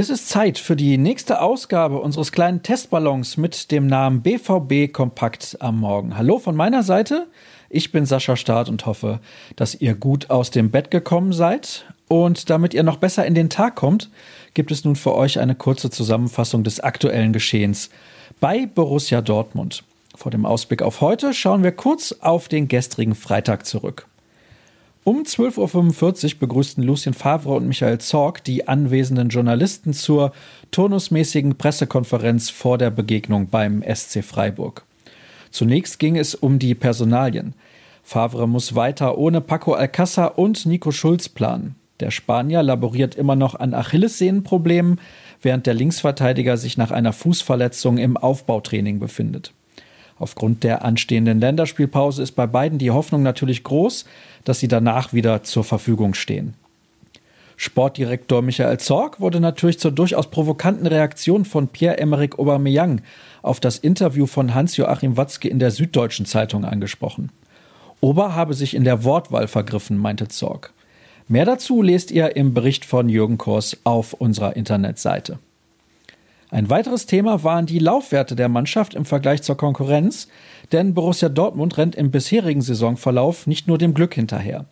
Es ist Zeit für die nächste Ausgabe unseres kleinen Testballons mit dem Namen BVB Kompakt am Morgen. Hallo von meiner Seite. Ich bin Sascha Staat und hoffe, dass ihr gut aus dem Bett gekommen seid. Und damit ihr noch besser in den Tag kommt, gibt es nun für euch eine kurze Zusammenfassung des aktuellen Geschehens bei Borussia Dortmund. Vor dem Ausblick auf heute schauen wir kurz auf den gestrigen Freitag zurück. Um 12.45 Uhr begrüßten Lucien Favre und Michael Zorg die anwesenden Journalisten zur turnusmäßigen Pressekonferenz vor der Begegnung beim SC Freiburg. Zunächst ging es um die Personalien. Favre muss weiter ohne Paco Alcázar und Nico Schulz planen. Der Spanier laboriert immer noch an Achillessehnenproblemen, während der Linksverteidiger sich nach einer Fußverletzung im Aufbautraining befindet. Aufgrund der anstehenden Länderspielpause ist bei beiden die Hoffnung natürlich groß, dass sie danach wieder zur Verfügung stehen. Sportdirektor Michael Zorg wurde natürlich zur durchaus provokanten Reaktion von Pierre-Emerick Aubameyang auf das Interview von Hans-Joachim Watzke in der Süddeutschen Zeitung angesprochen. Ober habe sich in der Wortwahl vergriffen, meinte Zorg. Mehr dazu lest ihr im Bericht von Jürgen Kors auf unserer Internetseite. Ein weiteres Thema waren die Laufwerte der Mannschaft im Vergleich zur Konkurrenz, denn Borussia Dortmund rennt im bisherigen Saisonverlauf nicht nur dem Glück hinterher.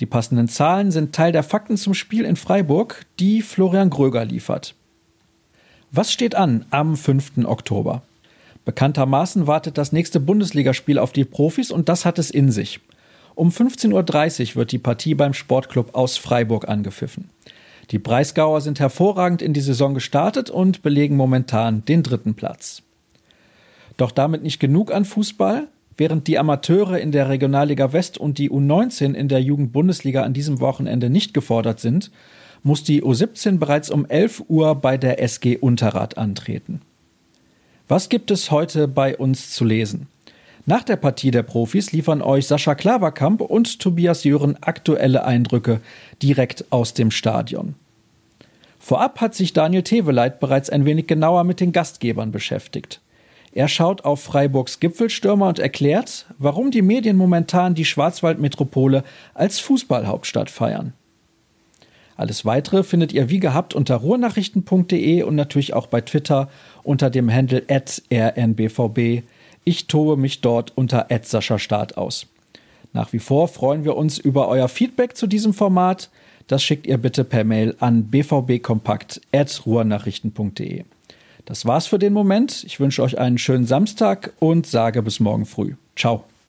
Die passenden Zahlen sind Teil der Fakten zum Spiel in Freiburg, die Florian Gröger liefert. Was steht an am 5. Oktober? Bekanntermaßen wartet das nächste Bundesligaspiel auf die Profis und das hat es in sich. Um 15.30 Uhr wird die Partie beim Sportclub aus Freiburg angepfiffen. Die Breisgauer sind hervorragend in die Saison gestartet und belegen momentan den dritten Platz. Doch damit nicht genug an Fußball. Während die Amateure in der Regionalliga West und die U19 in der Jugendbundesliga an diesem Wochenende nicht gefordert sind, muss die U17 bereits um 11 Uhr bei der SG Unterrad antreten. Was gibt es heute bei uns zu lesen? Nach der Partie der Profis liefern euch Sascha Klaverkamp und Tobias Jören aktuelle Eindrücke direkt aus dem Stadion. Vorab hat sich Daniel Teveleit bereits ein wenig genauer mit den Gastgebern beschäftigt. Er schaut auf Freiburgs Gipfelstürmer und erklärt, warum die Medien momentan die Schwarzwaldmetropole als Fußballhauptstadt feiern. Alles weitere findet ihr wie gehabt unter ruhrnachrichten.de und natürlich auch bei Twitter unter dem Handle rnbvb. Ich tobe mich dort unter Start aus. Nach wie vor freuen wir uns über euer Feedback zu diesem Format. Das schickt ihr bitte per Mail an bvbkompakt.ruhrnachrichten.de. Das war's für den Moment. Ich wünsche euch einen schönen Samstag und sage bis morgen früh. Ciao.